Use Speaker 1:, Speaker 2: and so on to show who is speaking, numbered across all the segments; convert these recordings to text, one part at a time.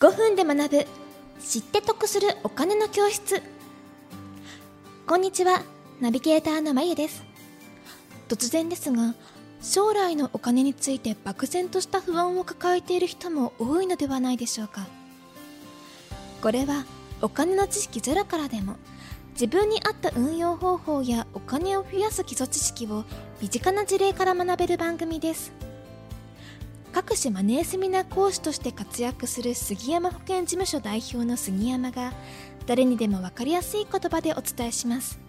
Speaker 1: 5分で学ぶ。知って得するお金の教室。こんにちは。ナビゲーターのまゆです。突然ですが将来のお金について漠然とした不安を抱えている人も多いのではないでしょうか。これはお金の知識ゼロからでも自分に合った運用方法やお金を増やす基礎知識を身近な事例から学べる番組です。各種マネーセミナー講師として活躍する杉山保険事務所代表の杉山が誰にでも分かりやすい言葉でお伝えします。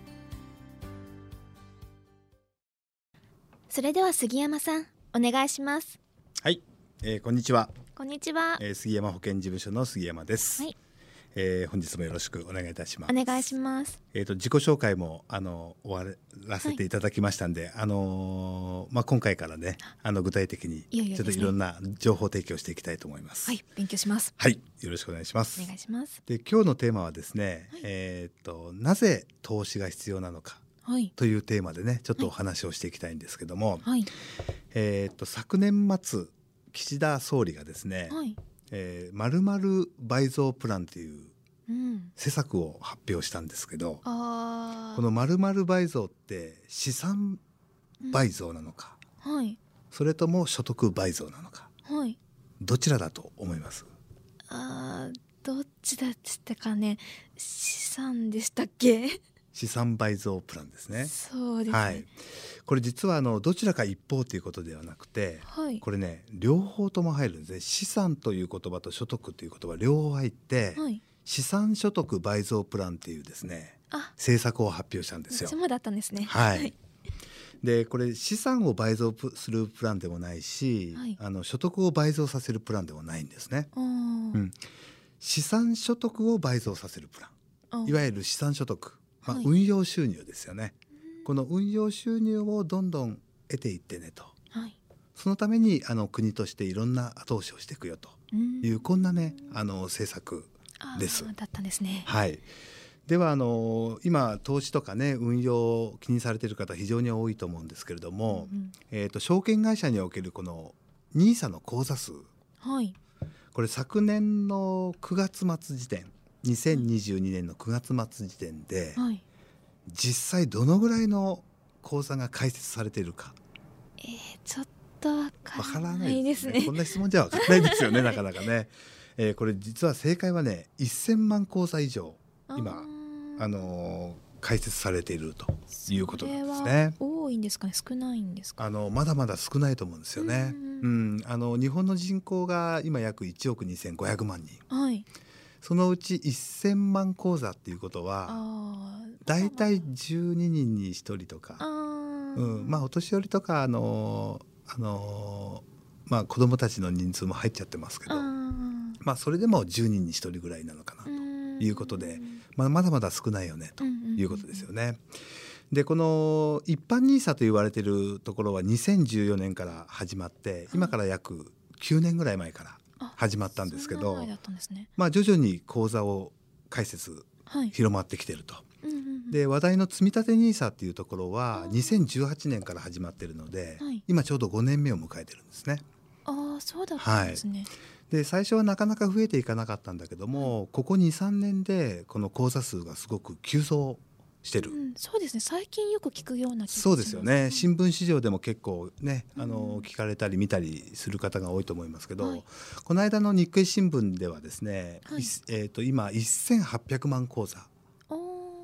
Speaker 1: それでは杉山さんお願いします。
Speaker 2: はい、えー、こんにちは、
Speaker 1: こんにちは。
Speaker 2: えー、杉山保険事務所の杉山です、
Speaker 1: はい
Speaker 2: えー本日もよろしくお願いいたします。
Speaker 1: お願いします。
Speaker 2: えっ、と自己紹介もあの終わらせていただきましたんで、あのーまあ今回からねあの具体的にちょっといろんな情報提供していきたいと思います。
Speaker 1: はい勉強します。
Speaker 2: はい、よろしくお願いします。
Speaker 1: お願いします。
Speaker 2: で今日のテーマはですね、えっ、となぜ投資が必要なのか
Speaker 1: はい。
Speaker 2: というテーマでねちょっとお話をしていきたいんですけども、
Speaker 1: はい。
Speaker 2: えっ、と昨年末岸田総理がですね、
Speaker 1: はい
Speaker 2: えー、〇〇倍増プランという
Speaker 1: うん。
Speaker 2: 施策を発表したんですけど
Speaker 1: あー。
Speaker 2: この〇〇倍増って資産倍増なのか、
Speaker 1: はい。
Speaker 2: それとも所得倍増なのか
Speaker 1: はい。
Speaker 2: どちらだと思います？
Speaker 1: あーどっちだったかね。資産でしたっけ？
Speaker 2: 資産倍増プランですね。
Speaker 1: そうですね。
Speaker 2: はい、これ実はあのどちらか一方ということではなくて
Speaker 1: はい。
Speaker 2: これね両方とも入るんですね。資産という言葉と所得という言葉両方入って、
Speaker 1: はい。
Speaker 2: 資産所得倍増プランっていうですね
Speaker 1: あ。
Speaker 2: 政策を発表したんですよ。
Speaker 1: だったんですね。
Speaker 2: はい、でこれ資産を倍増プするプランでもないし、
Speaker 1: はい。
Speaker 2: あの所得を倍増させるプランでもないんですね。うん。資産所得を倍増させるプラン。
Speaker 1: あ
Speaker 2: いわゆる資産所得、まあ
Speaker 1: はい。
Speaker 2: 運用収入ですよね。この運用収入をどんどん得ていってねと。
Speaker 1: はい。
Speaker 2: そのためにあの国としていろんな後押しをしていくよと。
Speaker 1: うん。
Speaker 2: いうこんなねあの政策です。
Speaker 1: だったんですね。
Speaker 2: はい。ではあの今投資とかね運用を気にされている方非常に多いと思うんですけれども、
Speaker 1: うん
Speaker 2: えー、と証券会社におけるこの NISA の口座数。
Speaker 1: はい。
Speaker 2: これ昨年の9月末時点2022年の9月末時点で
Speaker 1: はい。
Speaker 2: 実際どのぐらいの口座が開設されているか。
Speaker 1: えー、ちょっとわか
Speaker 2: らら
Speaker 1: な
Speaker 2: ないい
Speaker 1: でね。
Speaker 2: ですすね。こんな質問じゃわからないですよねなかなかね、えーこれ実は正解はね1000万口座以上今
Speaker 1: あ
Speaker 2: のー開設されているということなんです
Speaker 1: そ
Speaker 2: ね。
Speaker 1: 多いんですかね？少ないんですか
Speaker 2: あのまだまだ少ないと思うんですよね。
Speaker 1: う
Speaker 2: うんん、あの日本の人口が今約1億2,500万人。
Speaker 1: はい
Speaker 2: そのうち1,000万口座っていうことは
Speaker 1: あー
Speaker 2: だいたい12人に1人とか、うん、まあお年寄りとかあのあのまあ子供たちの人数も入っちゃってますけど、まあそれでも10人に1人ぐらいなのかなと、
Speaker 1: うん。
Speaker 2: いうことで。まあまだまだ少ないよねということですよね。でこの一般 NISA と言われているところは2014年から始まって今から約9年ぐらい前から
Speaker 1: あ
Speaker 2: 始まったんですけどまあ徐々に口座を開設
Speaker 1: はい。
Speaker 2: 広まってきてると。
Speaker 1: うんうんうん。
Speaker 2: で話題の積立 NISA っていうところは2018年から始まってるので、
Speaker 1: はい。
Speaker 2: 今ちょうど5年目を迎えてるんですね。
Speaker 1: ああそうだったんですね、
Speaker 2: で最初はなかなか増えていかなかったんだけども、ここ23年でこの口座数がすごく急増してる。
Speaker 1: うん、そうですね。最近よく聞くような
Speaker 2: そうですよね。新聞市場でも結構ねあ
Speaker 1: うん
Speaker 2: の聞かれたり見たりする方が多いと思いますけど、
Speaker 1: はい。
Speaker 2: この間の日経新聞ではですね、
Speaker 1: はい。
Speaker 2: いえー、と今1800万口座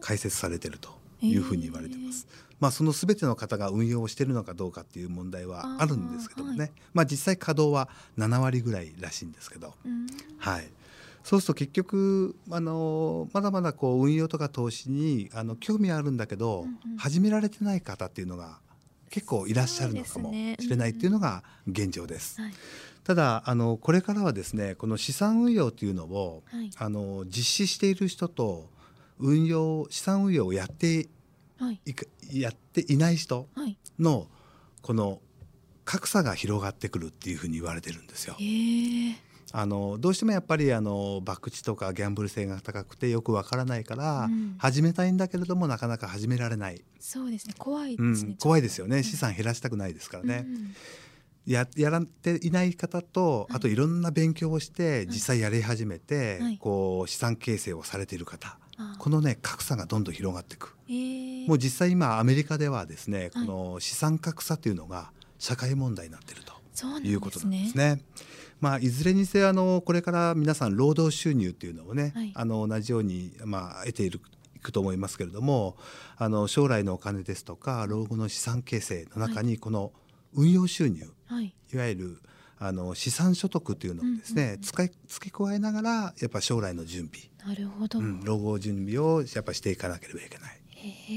Speaker 2: 開設されてるというふうに言われてます。まあそのすべての方が運用をしているのかどうかっていう問題はあるんですけどもね、
Speaker 1: は
Speaker 2: まあ実際稼働は7割ぐらいらしいんですけど、
Speaker 1: うん。
Speaker 2: はい。そうすると結局あのまだまだこう運用とか投資にあの興味はあるんだけど、
Speaker 1: うんうん。
Speaker 2: 始められてない方っていうのが結構いらっしゃるのかもしれないっていうのが現状です。
Speaker 1: はい。
Speaker 2: ただあのこれからはですねこの資産運用というのを
Speaker 1: はい。
Speaker 2: あの実施している人と運用資産運用をやって
Speaker 1: はい。
Speaker 2: やっていない人
Speaker 1: はい。
Speaker 2: のこの格差が広がってくるっていうふうに言われてるんですよ。
Speaker 1: へえ
Speaker 2: あのどうしてもやっぱりあの博打とかギャンブル性が高くてよくわからないから、
Speaker 1: うん。
Speaker 2: 始めたいんだけれどもなかなか始められない、
Speaker 1: そうですね。怖いで
Speaker 2: う
Speaker 1: すね、
Speaker 2: ん、怖いですよね。
Speaker 1: ん。
Speaker 2: 資産減らしたくないですからね。ややられていない方と、あといろんな勉強をして実際やり始めて、
Speaker 1: はい。
Speaker 2: こう資産形成をされている方、
Speaker 1: あ
Speaker 2: このね格差がどんどん広がっていく。
Speaker 1: えー、
Speaker 2: もう実際今アメリカではですね、この資産格差というのが社会問題になっていると。いうことなん
Speaker 1: ですね。
Speaker 2: まあ、いずれにせよあのこれから皆さん労働収入っていうのをね、
Speaker 1: はい。
Speaker 2: あの同じように、まあ、得ているいくと思いますけれどもあの将来のお金ですとか老後の資産形成の中にこの運用収入、
Speaker 1: はい。
Speaker 2: い、わゆるあの資産所得っていうのをですね、付け加えながらやっぱ将来の準備、
Speaker 1: なるほど、
Speaker 2: うん、老後準備をやっぱしていかなければいけない。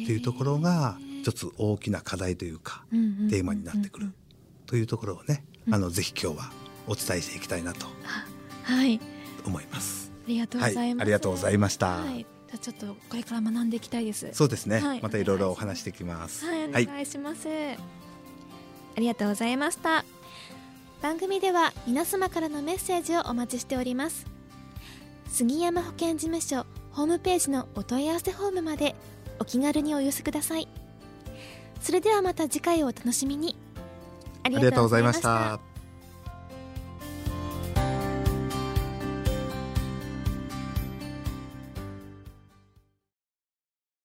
Speaker 2: というところが一つ大きな課題というかテーマになってくるというところをね、あのぜひ今日はお伝えしていきたいなと
Speaker 1: あはい。
Speaker 2: 思います。
Speaker 1: ありがとうございます、
Speaker 2: はいありがとうございました。
Speaker 1: はい、じゃあちょっとこれから学んでいきたいです。
Speaker 2: そうですね、
Speaker 1: はい。
Speaker 2: またいろいろお話していきます。
Speaker 1: はい、お願いします、ありがとうございました。番組では皆様からのメッセージをお待ちしております。杉山保健事務所ホームページのお問い合わせフォームまでお気軽にお寄せください。それではまた次回をお楽しみに。あ
Speaker 2: ありがとうございました。